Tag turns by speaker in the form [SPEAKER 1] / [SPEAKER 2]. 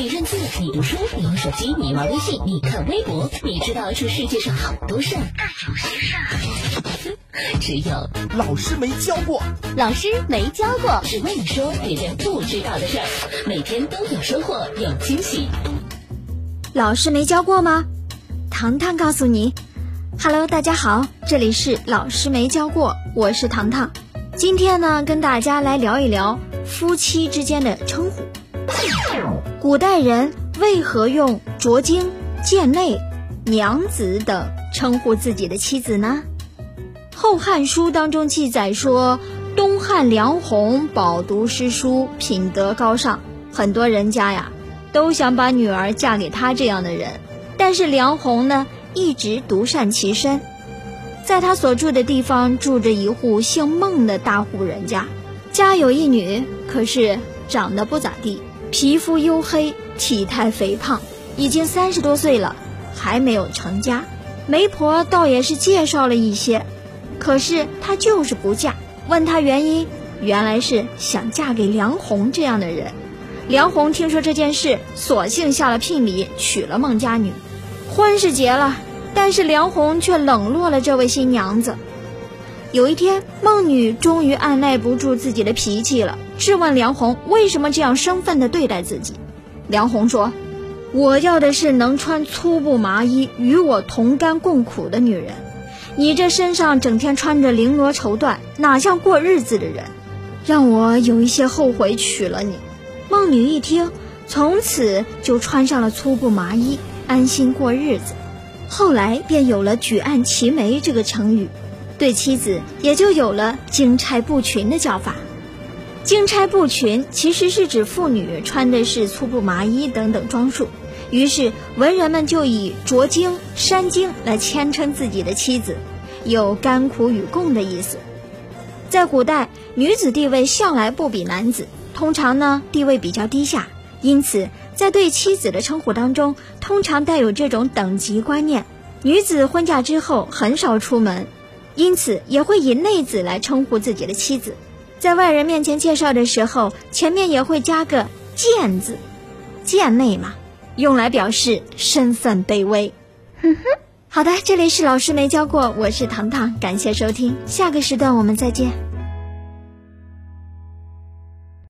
[SPEAKER 1] 你认字，你读书，你玩手机，你玩微信，你看微博，你知道这世界上好多事儿，但有些事儿，只有
[SPEAKER 2] 老师没教过。
[SPEAKER 3] 老师没教过，
[SPEAKER 1] 只为你说别人不知道的事儿，每天都有收获，有惊喜。
[SPEAKER 3] 老师没教过吗？糖糖告诉你，Hello，大家好，这里是老师没教过，我是糖糖。今天呢，跟大家来聊一聊夫妻之间的称呼。古代人为何用拙精、贱内、娘子等称呼自己的妻子呢？《后汉书》当中记载说，东汉梁鸿饱读诗书，品德高尚，很多人家呀都想把女儿嫁给他这样的人。但是梁鸿呢，一直独善其身，在他所住的地方住着一户姓孟的大户人家，家有一女，可是长得不咋地。皮肤黝黑，体态肥胖，已经三十多岁了，还没有成家。媒婆倒也是介绍了一些，可是她就是不嫁。问她原因，原来是想嫁给梁红这样的人。梁红听说这件事，索性下了聘礼，娶了孟家女。婚是结了，但是梁红却冷落了这位新娘子。有一天，孟女终于按耐不住自己的脾气了，质问梁红为什么这样生分的对待自己。梁红说：“我要的是能穿粗布麻衣、与我同甘共苦的女人。你这身上整天穿着绫罗绸缎，哪像过日子的人？让我有一些后悔娶了你。”孟女一听，从此就穿上了粗布麻衣，安心过日子。后来便有了“举案齐眉”这个成语。对妻子也就有了“金钗不群”的叫法。金钗布裙其实是指妇女穿的是粗布麻衣等等装束，于是文人们就以着金、山金来谦称自己的妻子，有甘苦与共的意思。在古代，女子地位向来不比男子，通常呢地位比较低下，因此在对妻子的称呼当中，通常带有这种等级观念。女子婚嫁之后很少出门。因此，也会以内子来称呼自己的妻子，在外人面前介绍的时候，前面也会加个“贱”字，“贱内”嘛，用来表示身份卑微。哼哼，好的，这里是老师没教过，我是糖糖，感谢收听，下个时段我们再见。